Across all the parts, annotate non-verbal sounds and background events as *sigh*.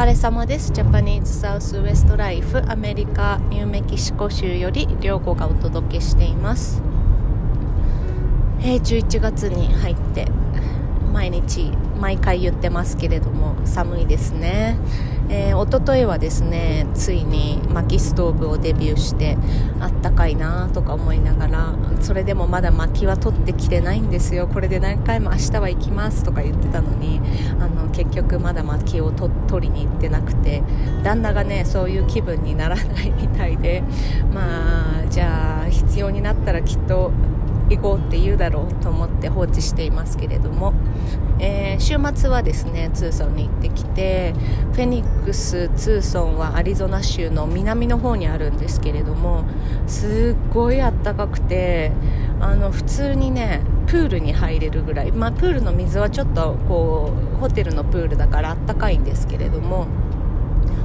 疲れ様です。ジャパニーズサウスウエストライフアメリカニューメキシコ州より涼子がお届けしています。え、11月に入って毎日毎回言ってますけれども寒いですね、えー、一昨日はですねついに薪ストーブをデビューしてあったかいなとか思いながらそれでもまだ薪は取ってきてないんですよ。これで何回も明日は行きますとか言ってたのにあの結局まだ薪を取りに行ってなくて旦那がねそういう気分にならないみたいでまあじゃあ必要になったらきっと行こうって言うだろうと思って放置していますけれども、えー、週末はですねツーソンに行ってきてフェニックスツーソンはアリゾナ州の南の方にあるんですけれどもすっごい暖かくてあの普通にねプールに入れるぐらい、まあ、プールの水はちょっとこうホテルのプールだからあったかいんですけれども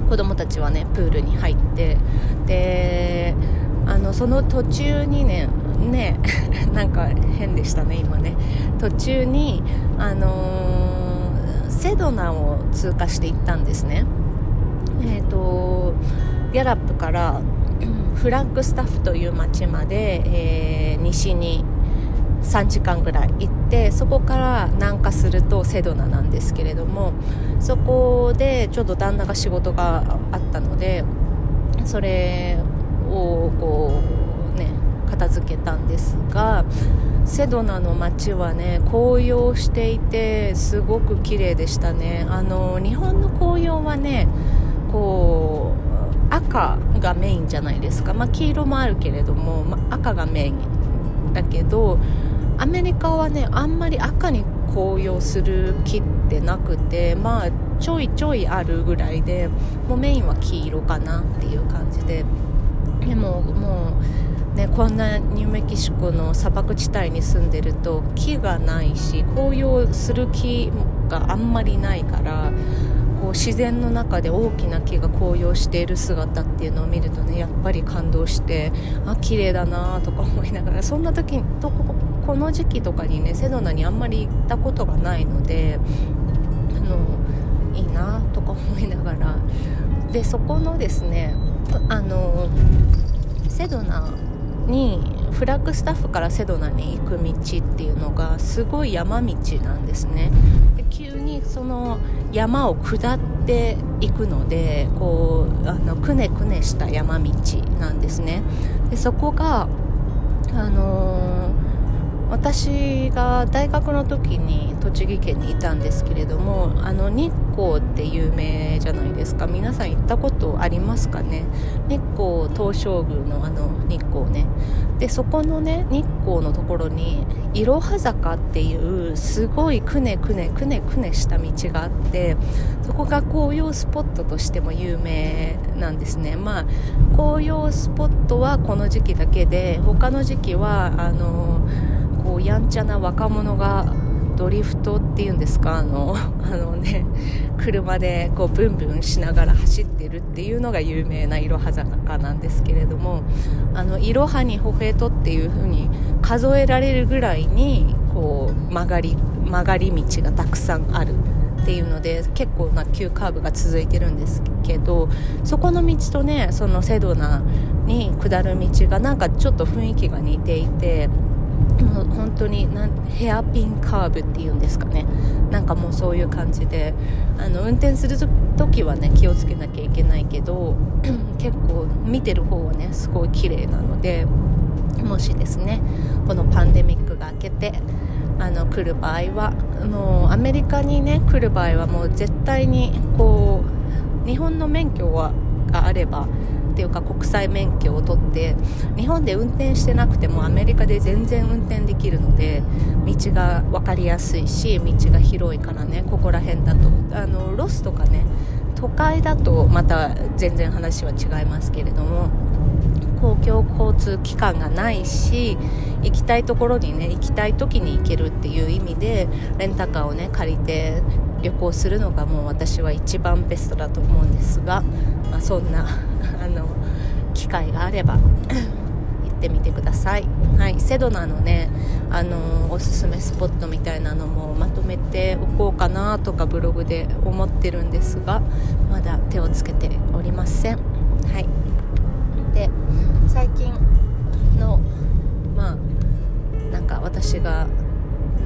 子供たちはねプールに入ってであのその途中にねね *laughs* なんか変でしたね今ね。途中にあのー、セドナを通過していったんですね。えっ、ー、とギャラップからフランクスタッフという町まで、えー、西に3時間ぐらい行ってそこから南下するとセドナなんですけれどもそこでちょっと旦那が仕事があったのでそれをこう片付けたんですがセドナの街はね紅葉していてすごく綺麗でしたね。あの日本の紅葉はねこう赤がメインじゃないですか、まあ、黄色もあるけれども、まあ、赤がメインだけどアメリカはねあんまり赤に紅葉する木ってなくてまあちょいちょいあるぐらいでもうメインは黄色かなっていう感じで。でももうねこんなニューメキシコの砂漠地帯に住んでると木がないし紅葉する木があんまりないからこう自然の中で大きな木が紅葉している姿っていうのを見るとねやっぱり感動してあ綺麗だなとか思いながらそんな時とこの時期とかにねセドナにあんまり行ったことがないのであのいいなとか思いながら。でそこのですねあのセドナにフラッグスタッフからセドナに行く道っていうのがすごい山道なんですね。で急にその山を下っていくのでこうあのくねくねした山道なんですね。でそこがあのー私が大学の時に栃木県にいたんですけれどもあの日光って有名じゃないですか。皆さん行ったことありますかね？日光東照宮のあの日光ね。でそこのね日光のところにいろは坂っていうすごいくねくねくねくねした道があってそこが紅葉スポットとしても有名なんですね。まあ紅葉スポットはこの時期だけで他の時期はあのこうやんちゃな若者がドリフトっていうんですか？あの *laughs* あのね車でこうブンブンしながら走ってるっていうのが有名ないろは坂なんですけれどもあのいろはにほへとっていう風に数えられるぐらいにこう曲がり曲がり道がたくさんあるっていうので結構な急カーブが続いてるんですけどそこの道とねそのセドナに下る道がなんかちょっと雰囲気が似ていてもう本当になんヘアピンカーブっていうんですかね。なんかもうそういう感じであの運転する時はね気をつけなきゃいけないけど *clears throat* 結構見てる方はねすごい綺麗なのでもしですねこのパンデミックが明けてあの来る場合はもうアメリカにね来る場合はもう絶対にこう日本の免許はがあればっていうか国際免許を取って日本で運転してなくてもアメリカで全然運転できるので道が分かりやすいし道が広いからねここら辺だと。あのロスとかね都会だとまた全然話は違いますけれども公共交通機関がないし行きたいところにね行きたい時に行けるっていう意味でレンタカーをね借りて旅行するのがもう私は一番ベストだと思うんですが、まあ、そんな *laughs* あの機会があれば *coughs* 行ってみてください、はい、セドナのねあのおすすめスポットみたいなのもまとめておこうかなとかブログで思ってるんですがまだ手をつけておりません。はい。で最近のまあなんか私が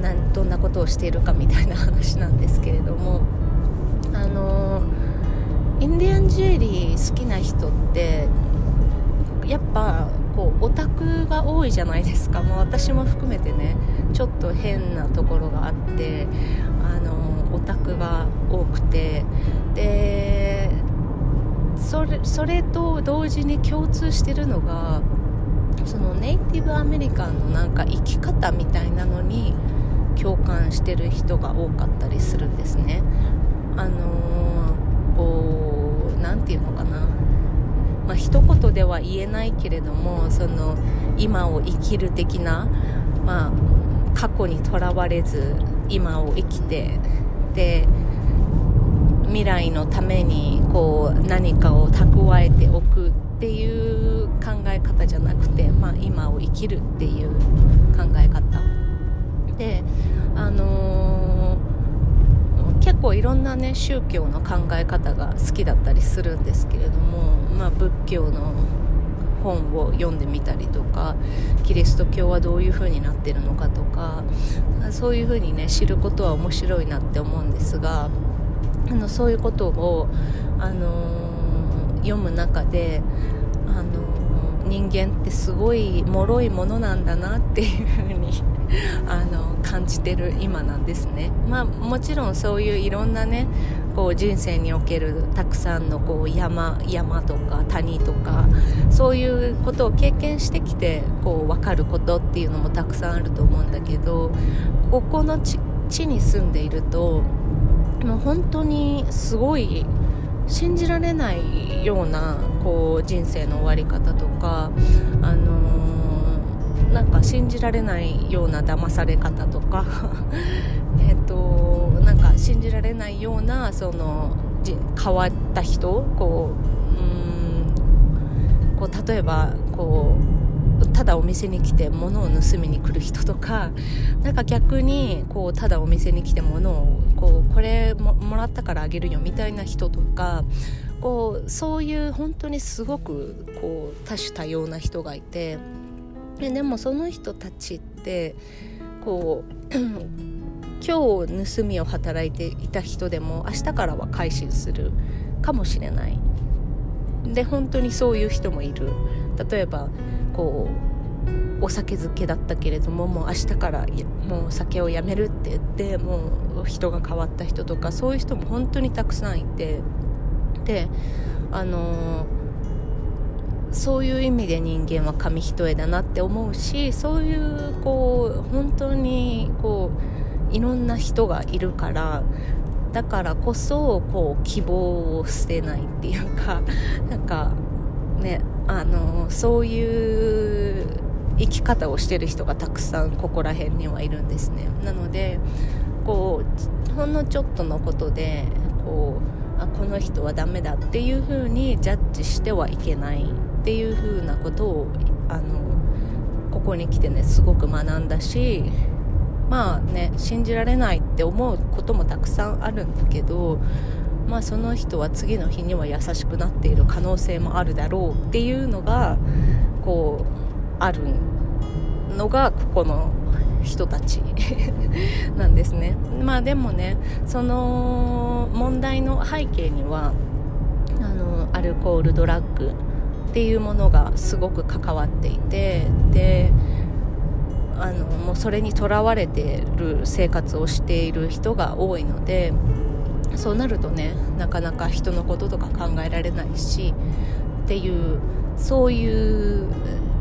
なんどんなことをしているかみたいな話なんですけれどもあのインディアンジュエリー好きな人ってやっぱこうオタクが多いじゃないですかもう私も含めてねちょっと変なところがあってあのオタクが多くてでそれそれと同時に共通してるのがそのネイティブアメリカンのなんか生き方みたいなのに共感してる人が多かったりするんですね。あの、こう何て言うのかな。まあ、一言では言えないけれどもその今を生きる的な、まあ、過去にとらわれず今を生きてで未来のためにこう何かを蓄えておくっていう考え方じゃなくて、まあ、今を生きるっていう考え方。であのー、結構いろんなね宗教の考え方が好きだったりするんですけれども、まあ、仏教の本を読んでみたりとかキリスト教はどういう風になってるのかとかそういう風にね知ることは面白いなって思うんですがあのそういうことを、あのー、読む中で、あのー、人間ってすごい脆いものなんだなっていう風に *laughs* あの感じてる今なんですね、まあ、もちろんそういういろんなねこう人生におけるたくさんのこう山山とか谷とかそういうことを経験してきてこう分かることっていうのもたくさんあると思うんだけどここの地に住んでいるともう本当にすごい信じられないようなこう人生の終わり方とか、あの、なんか信じられないような騙され方とか *laughs* えっとなんか信じられないようなその変わった人こううんこう例えばこうただお店に来て物を盗みに来る人とかなんか逆にこうただお店に来て物をこうこれももらったからあげるよみたいな人とかこうそういう本当にすごくこう多種多様な人がいてででもその人たちってこう *clears throat* 今日盗みを働いていた人でも明日からは改心するかもしれない。で本当にそういう人もいる。例えばこうお酒漬けだったけれどももう明日からもう酒をやめるって言ってもう人が変わった人とかそういう人も本当にたくさんいて。であのー、そういう意味で人間は紙一重だなって思うしそういうこう本当にこういろんな人がいるからだからこそこう希望を捨てないっていうか *laughs* なんかねあのそういう生き方をしてる人がたくさんここら辺にはいるんですね。なのでこうほんのちょっとのことでこうあこの人はダメだっていう風にジャッジしてはいけない。っていう風なことをあのここに来てねすごく学んだしまあね信じられないって思うこともたくさんあるんだけどまあ、その人は次の日には優しくなっている可能性もあるだろうっていうのがこうあるのがここの人たち *laughs* なんですね。まあでもねその問題の背景にはあのアルコールドラッグっていうものがすごく関わっていてであのもうそれにとらわれてる生活をしている人が多いのでそうなるとねなかなか人のこととか考えられないしっていうそういう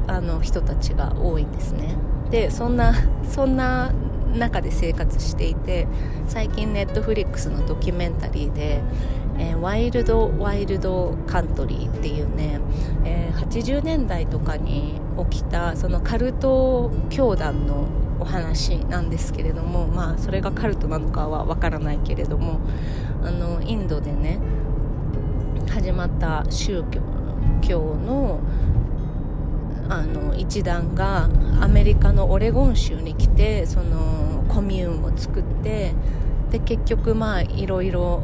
あの人たちが多いんですね。でそんなそんな中で生活していて最近ネットフリックスのドキュメンタリーでえー、ワイルド・ワイルド・カントリーっていうね、80年代とかに起きたそのカルト教団のお話なんですけれどもまあそれがカルトなのかはわからないけれどもあのインドでね始まった宗教のあの一団がアメリカのオレゴン州に来てそのコミューンを作ってで結局まあいろいろ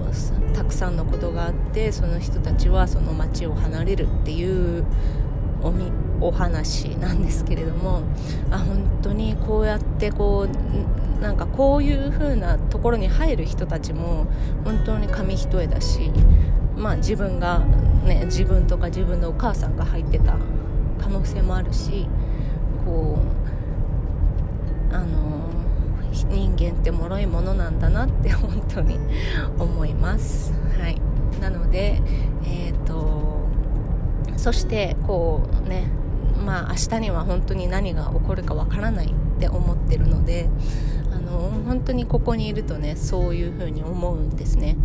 たくさんのことがあってその人たちはその町を離れるっていうおみお話なんですけれどもあ本当にこうやってこうなんかこういう風なところに入る人たちも本当に紙一重だし、まあ、自分が、ね、自分とか自分のお母さんが入ってた可能性もあるしこうあの人間って脆いものなんだなって本当に思います。はい、なので、えーと、そしてこうねまあ明日には本当に何が起こるかわからないって思ってるのであの本当にここにいるとねそういうふうに思うんですね。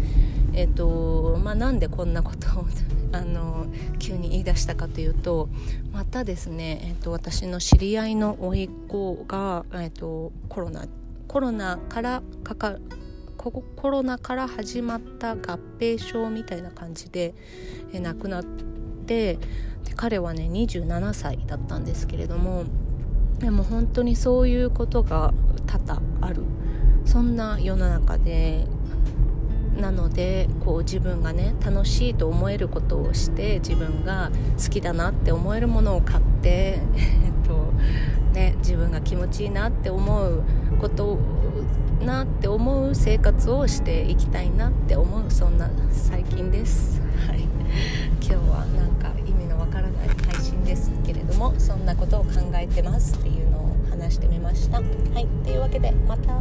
えーとまあ、なんでこんなことを *laughs* あの急に言い出したかというとまたですね、えーと、私の知り合いの甥っ子が、えーと、コロナコロナからかかコロナから始まった合併症みたいな感じで、え、亡くなってで彼はね27歳だったんですけれどもでも本当にそういうことが多々ある。そんな世の中でなのでこう自分がね楽しいと思えることをして自分が好きだなって思えるものを買って、*laughs* えっとね、自分が持ちいいなって思うことなって思う生活をしていきたいなって思うそんな最近です。はい、今日はなんか意味のわからない配信ですけれどもそんなことを考えてますっていうのを話してみました。はい、というわけでまた。